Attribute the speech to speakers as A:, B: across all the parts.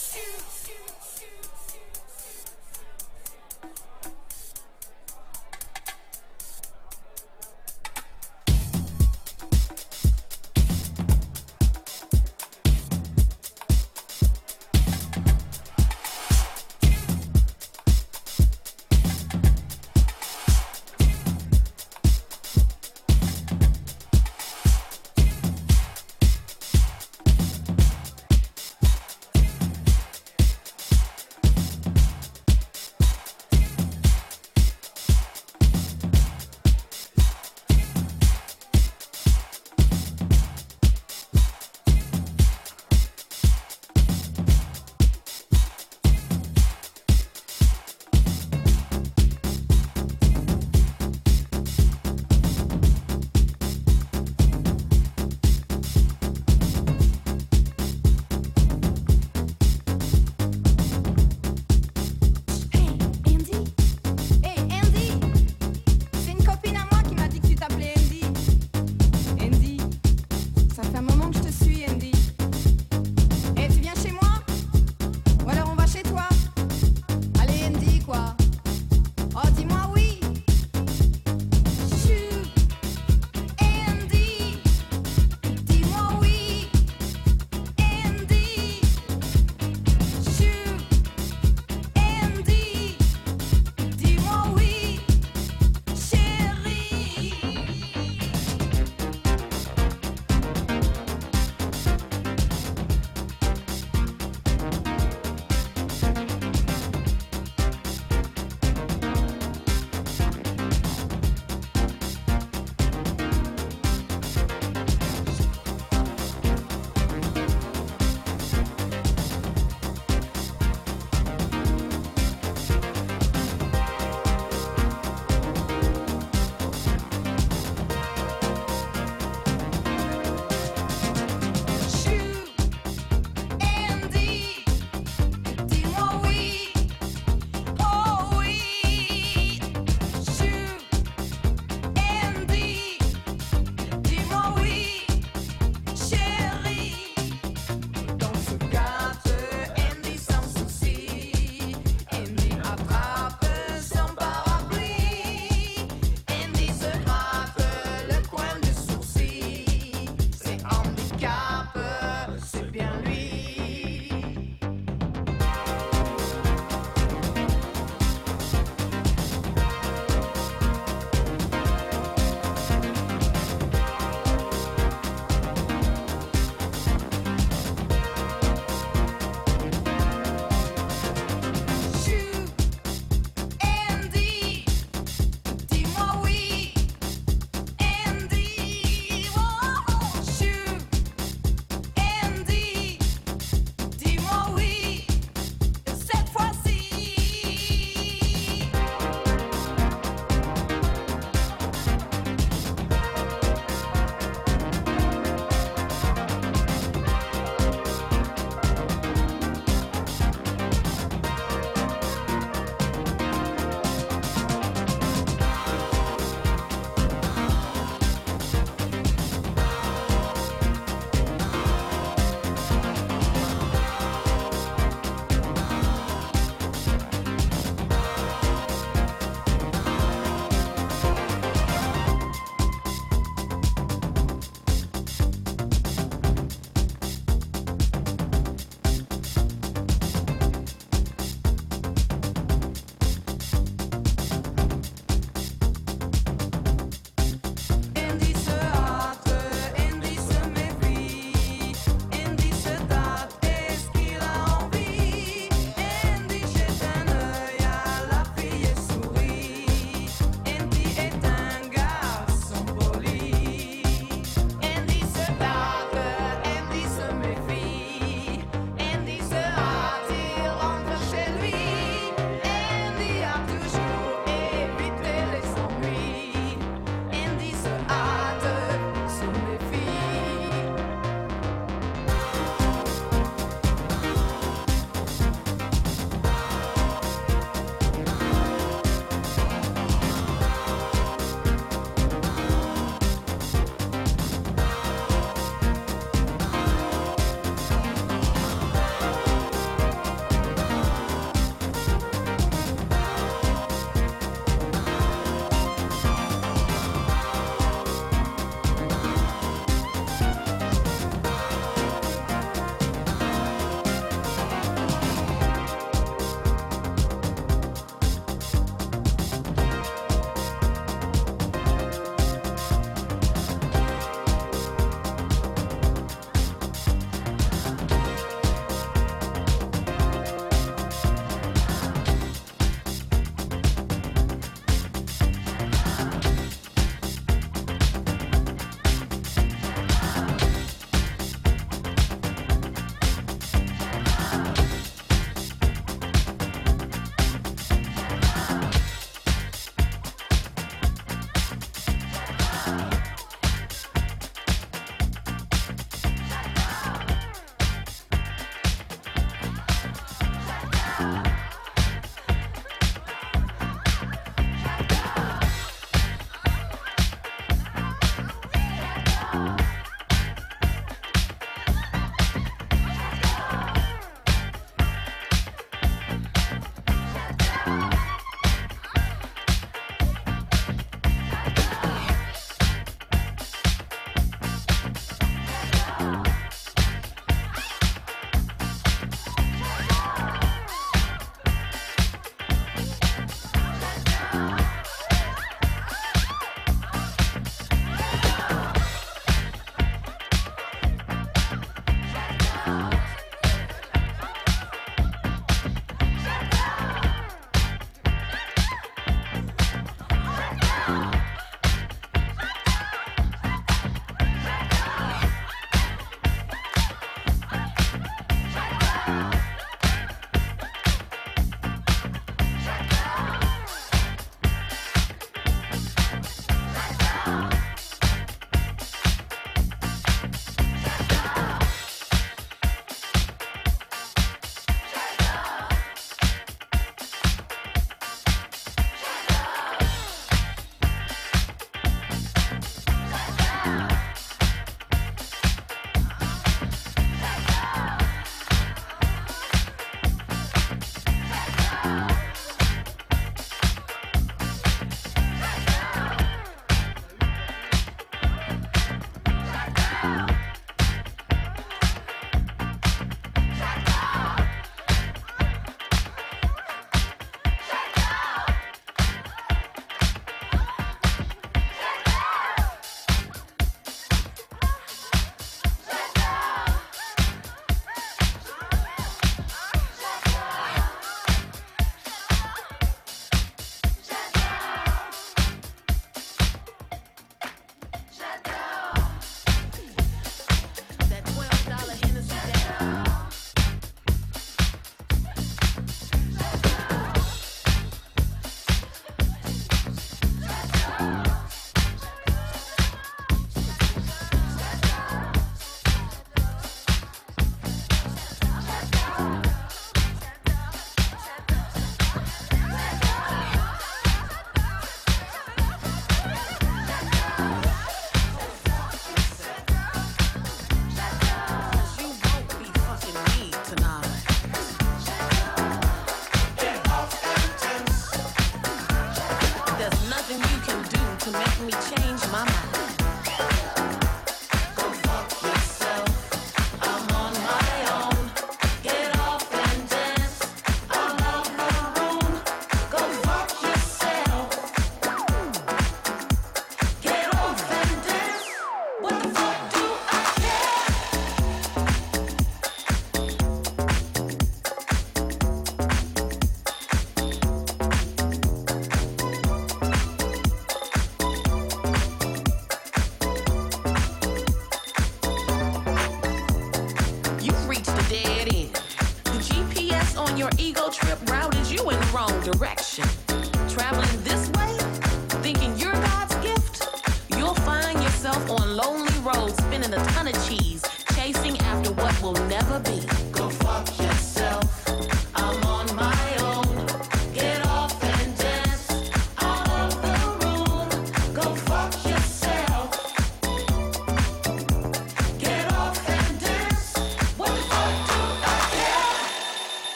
A: Yes.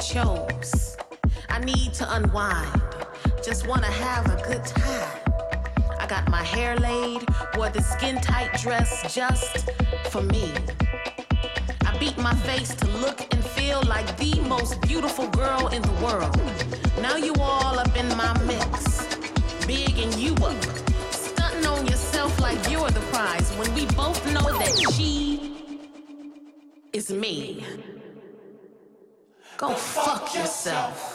A: Chose. I need to unwind. Just want to have a good time. I got my hair laid, wore the skin tight dress just for me. I beat my face to look and feel like the most beautiful girl in the world. Now you all up in my mix, big and you up, stunting on yourself like you're the prize when we both know that she is me. Go fuck yourself.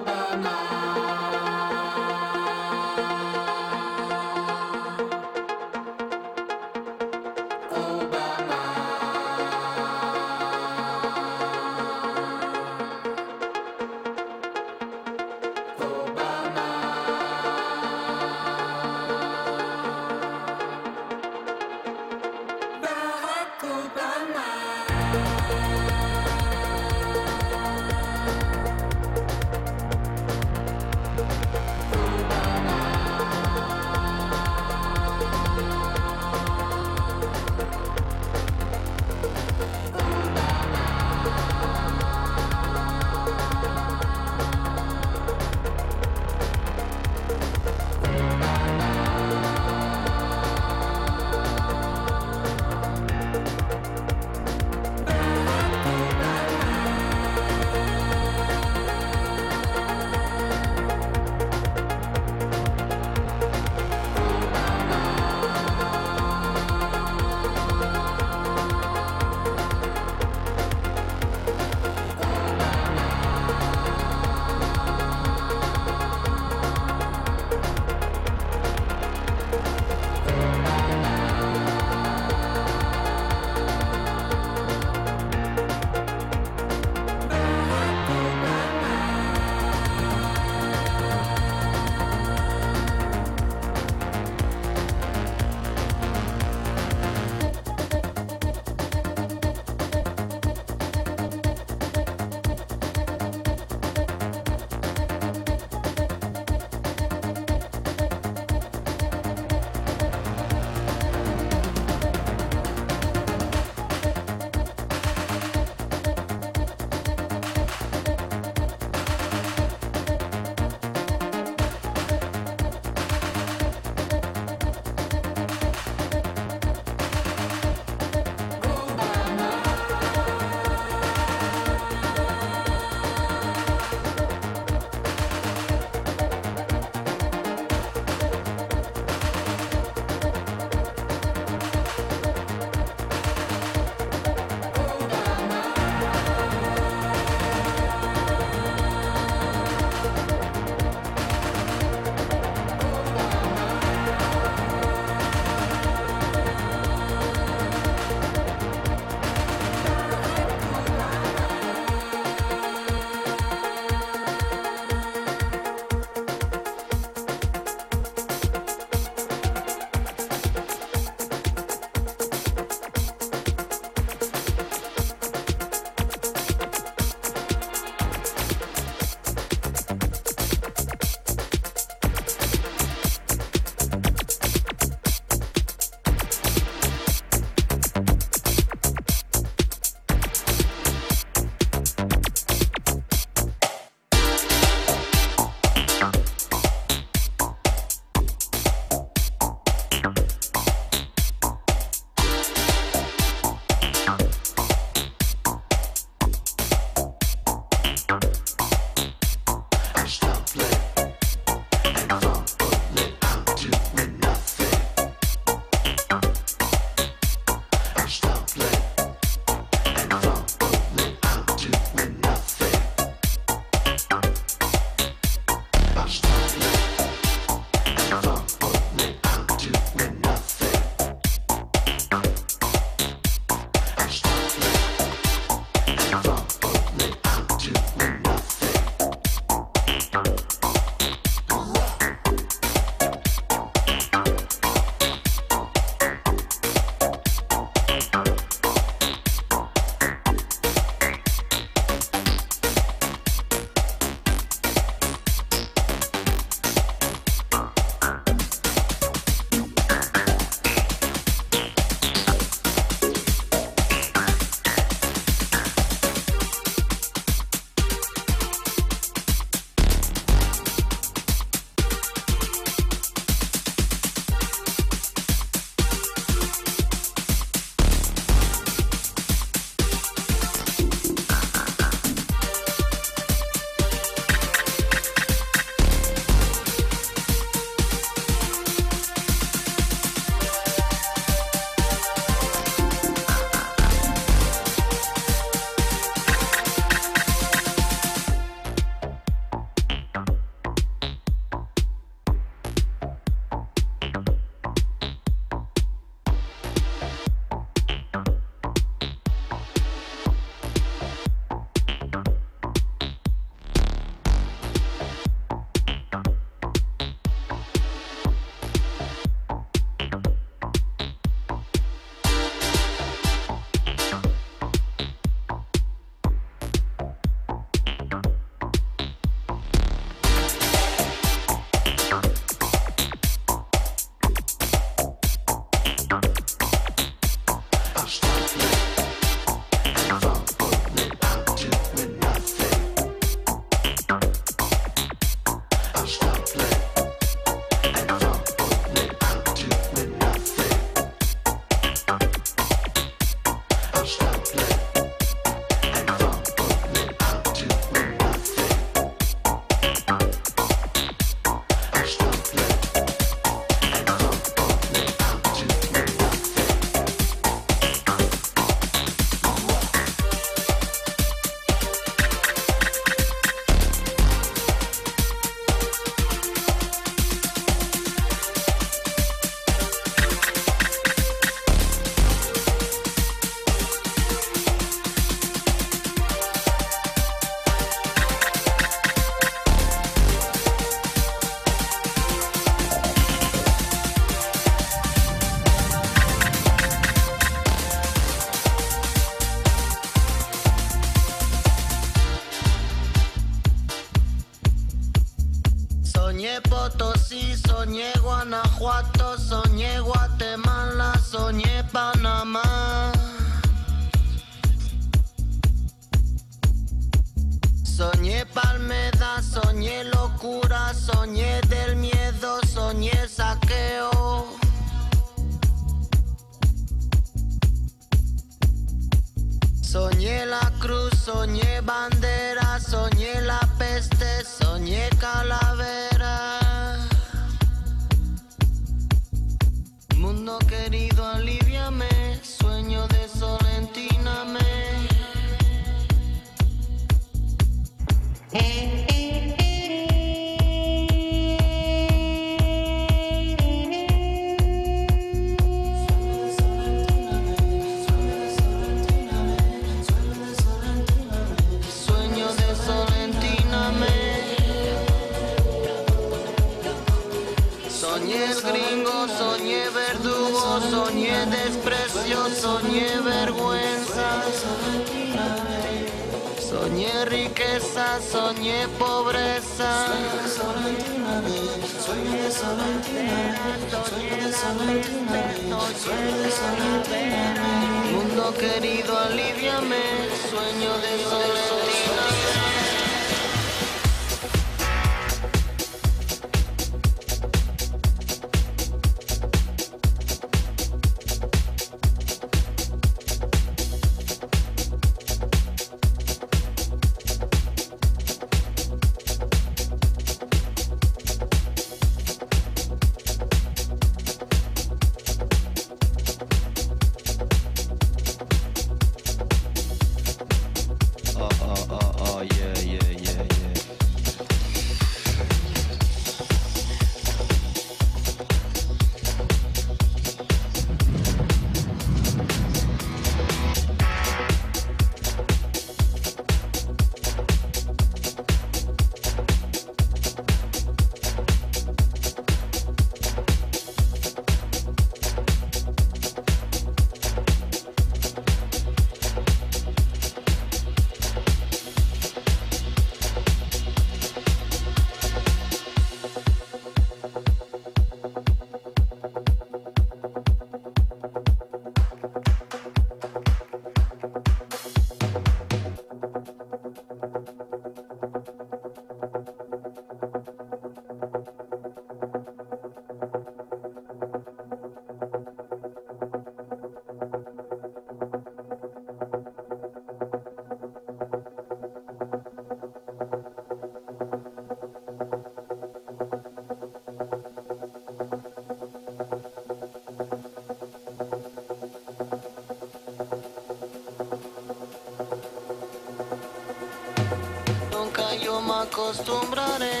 B: Acostumbraré.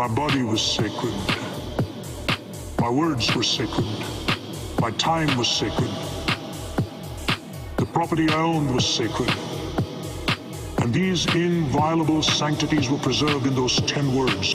C: My body was sacred. My words were sacred. My time was sacred. The property I owned was sacred. And these inviolable sanctities were preserved in those ten words.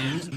D: Yeah.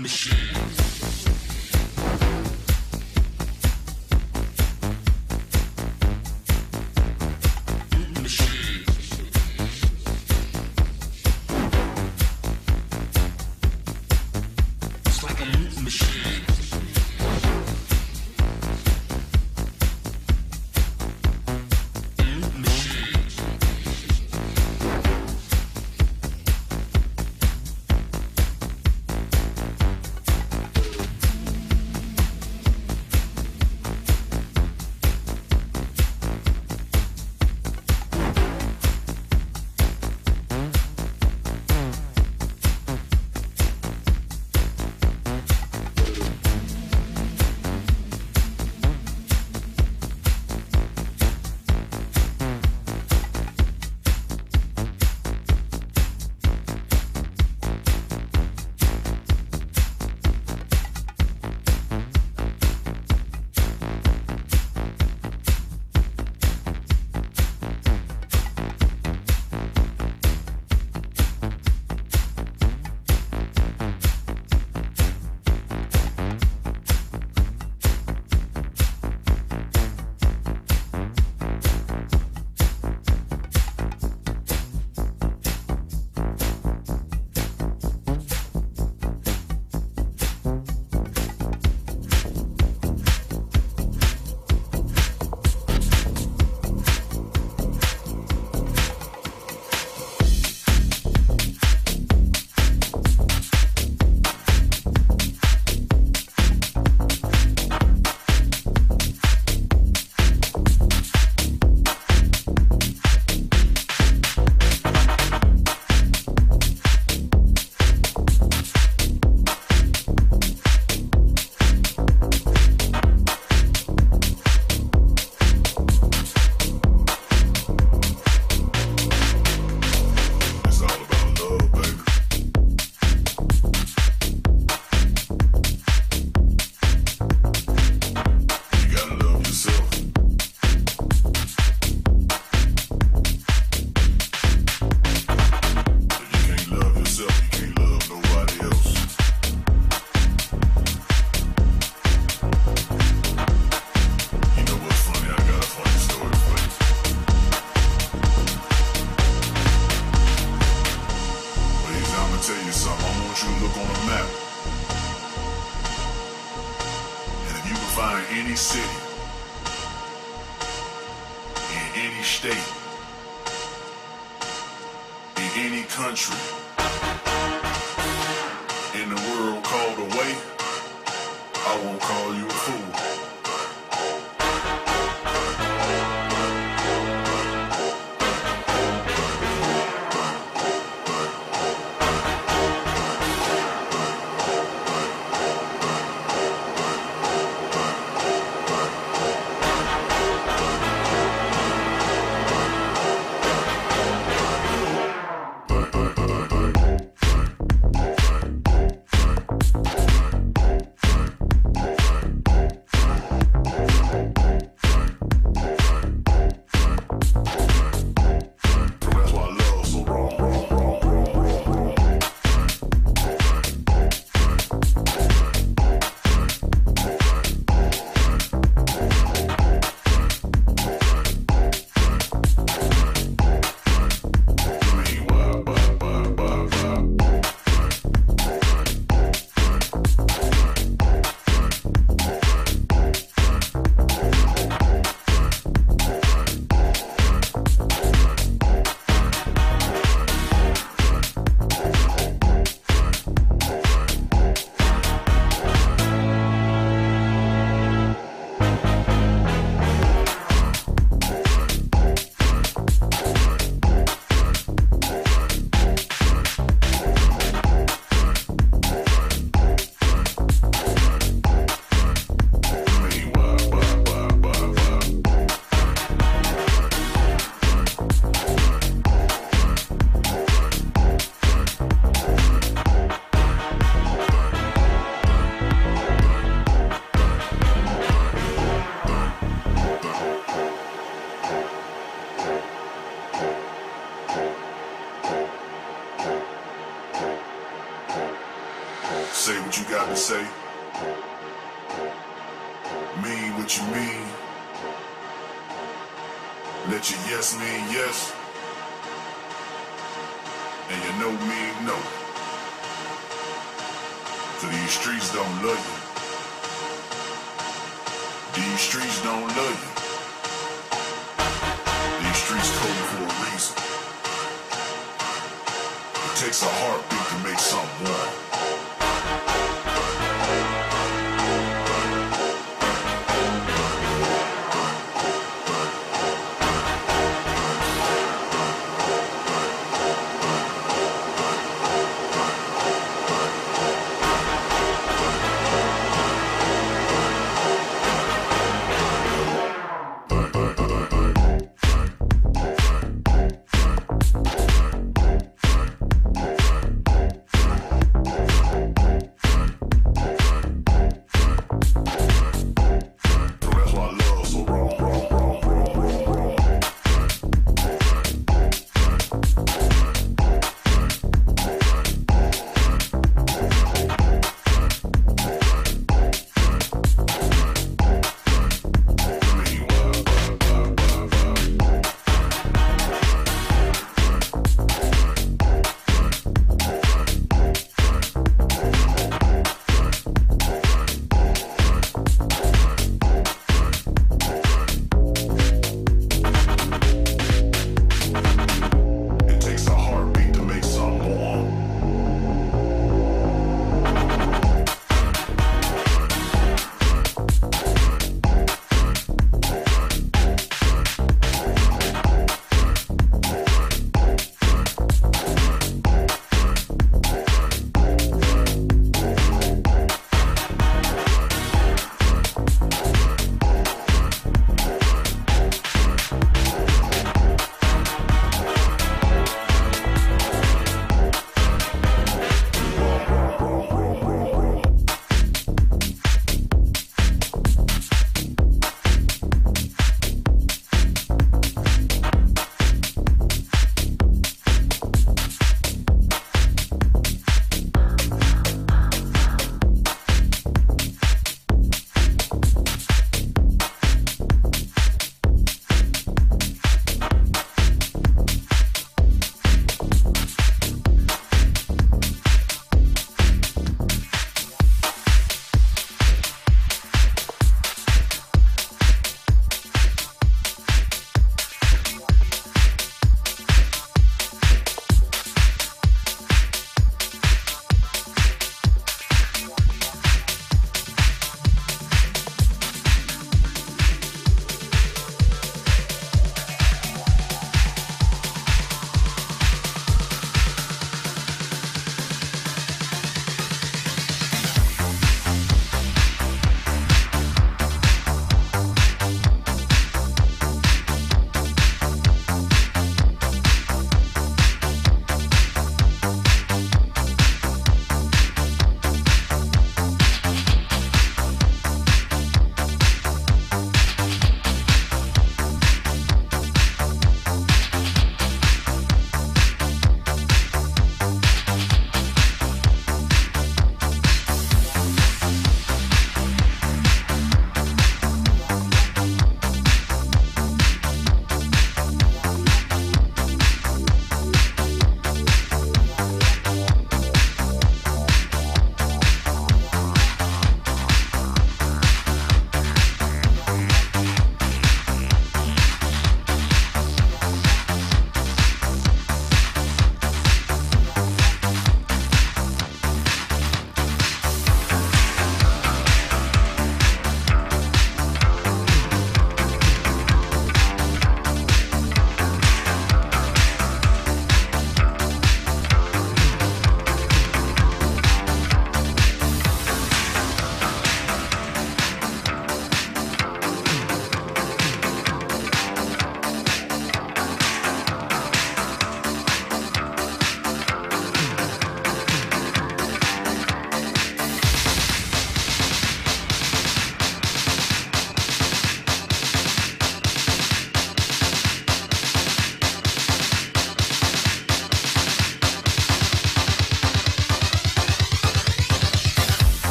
D: Don't love you.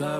E: Ça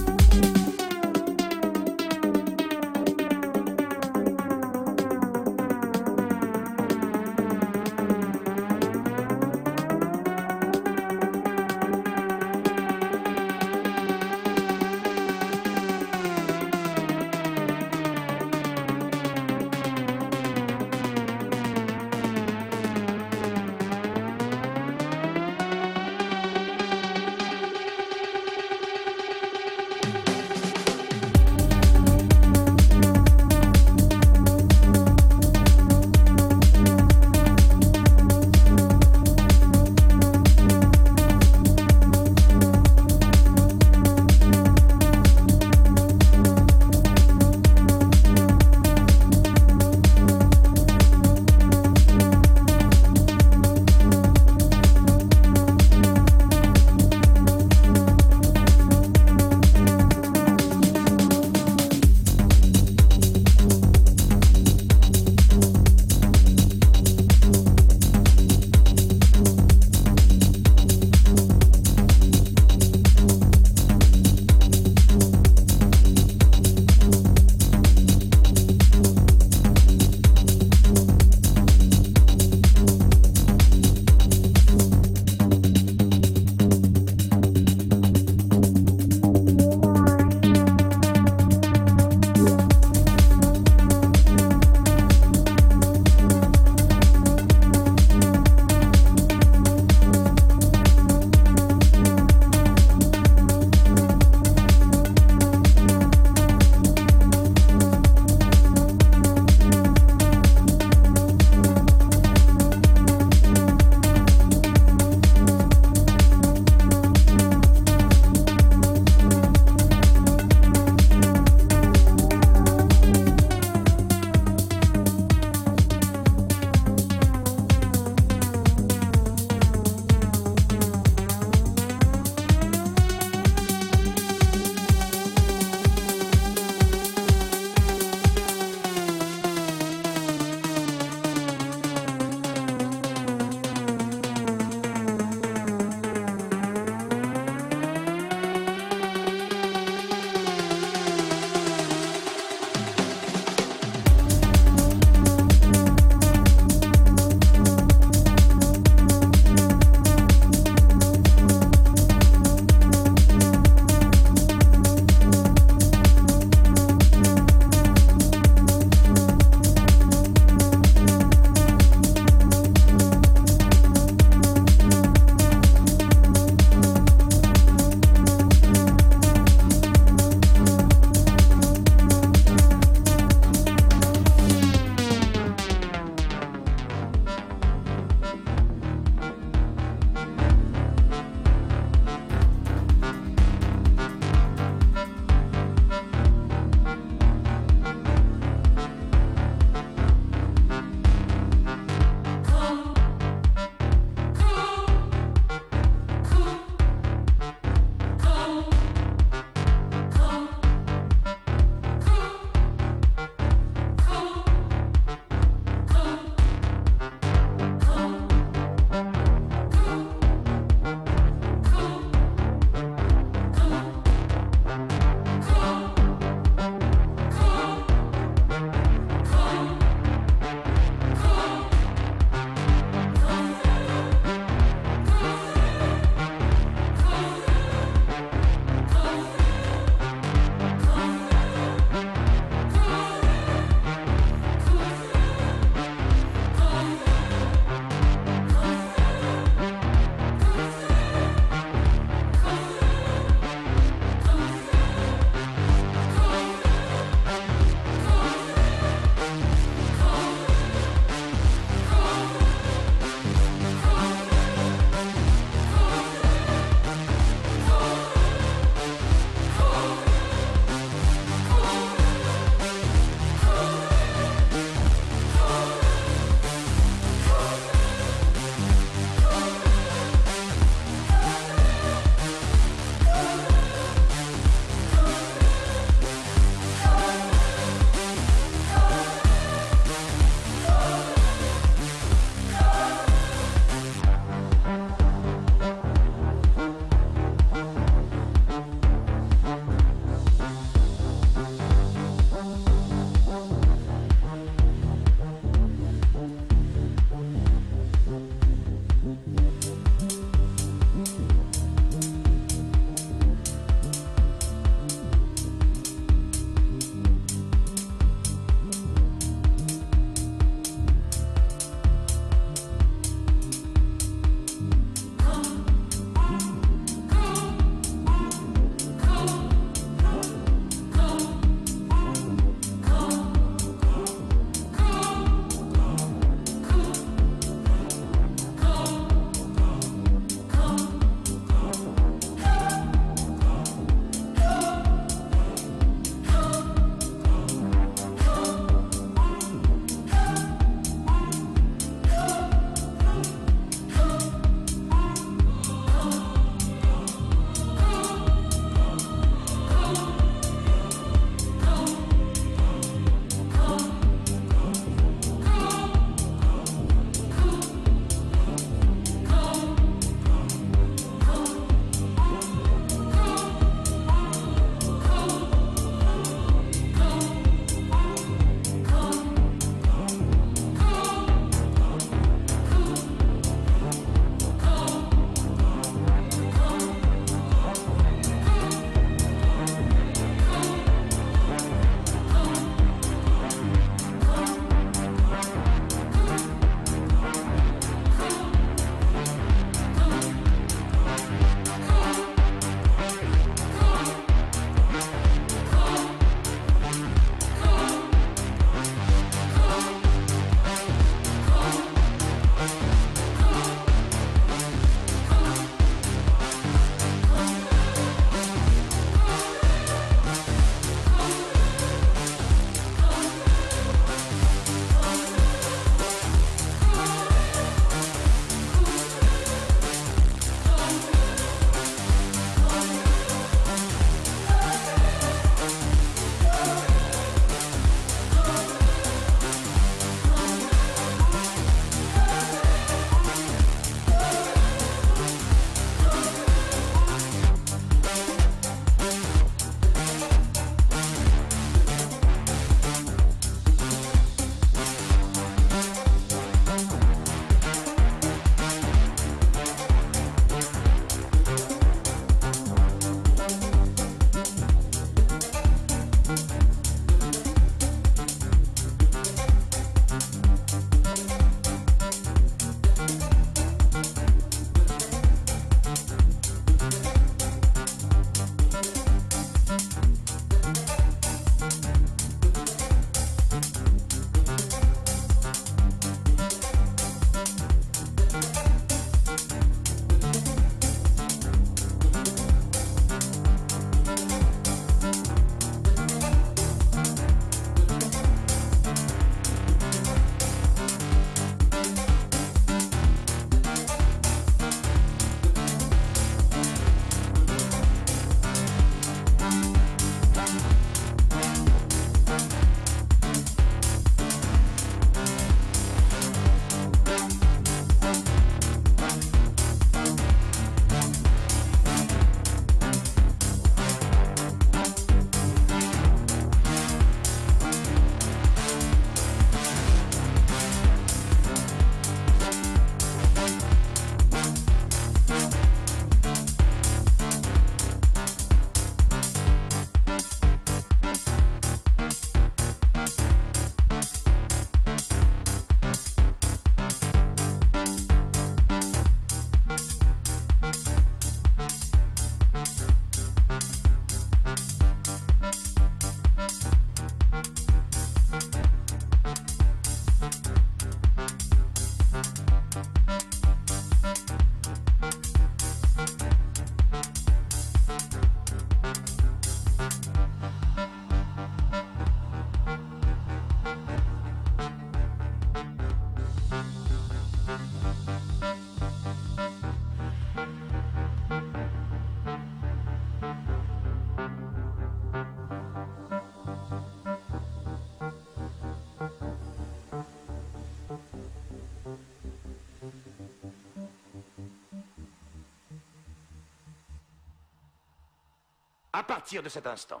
F: À partir de cet instant,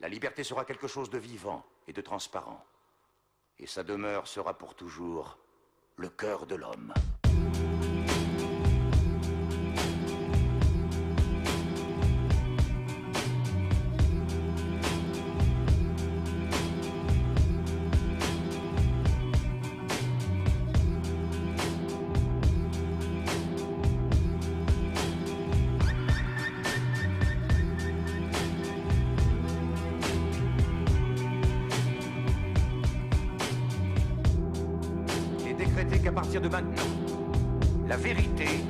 F: la liberté sera quelque chose de vivant et de transparent. Et sa demeure sera pour toujours le cœur de l'homme. La vérité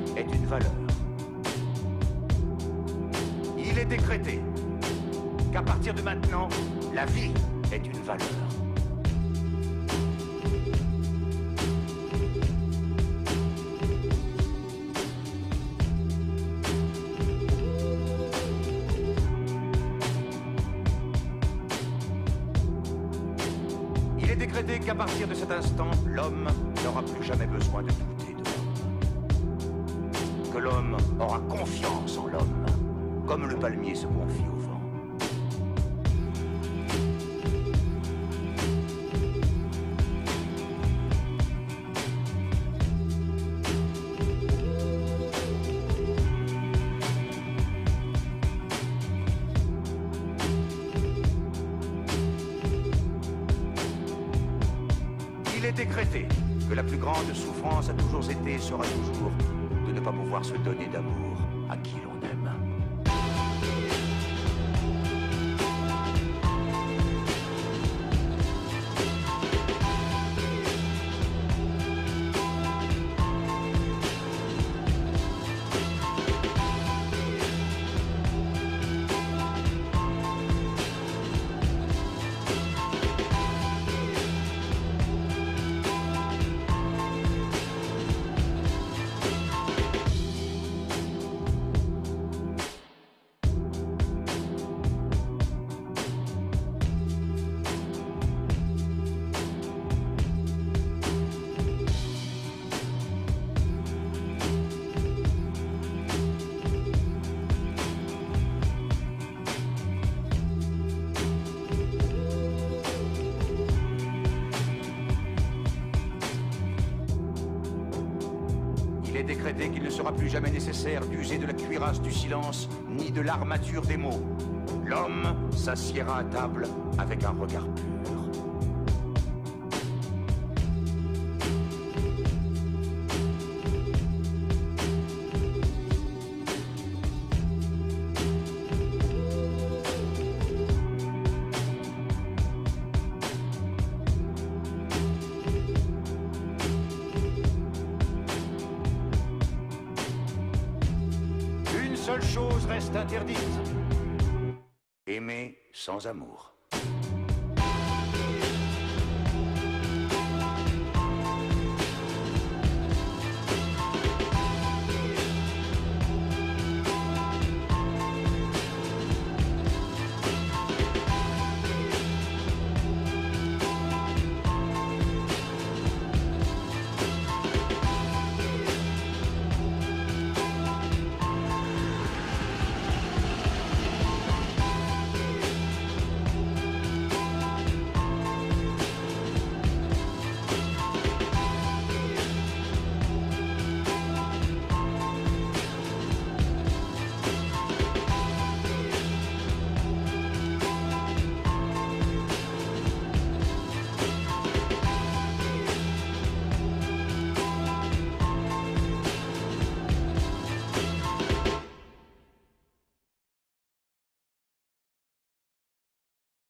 F: Il est décrété que la plus grande souffrance a toujours été et sera toujours de ne pas pouvoir se donner d'amour l'armature des mots. L'homme s'assiera à table avec un regard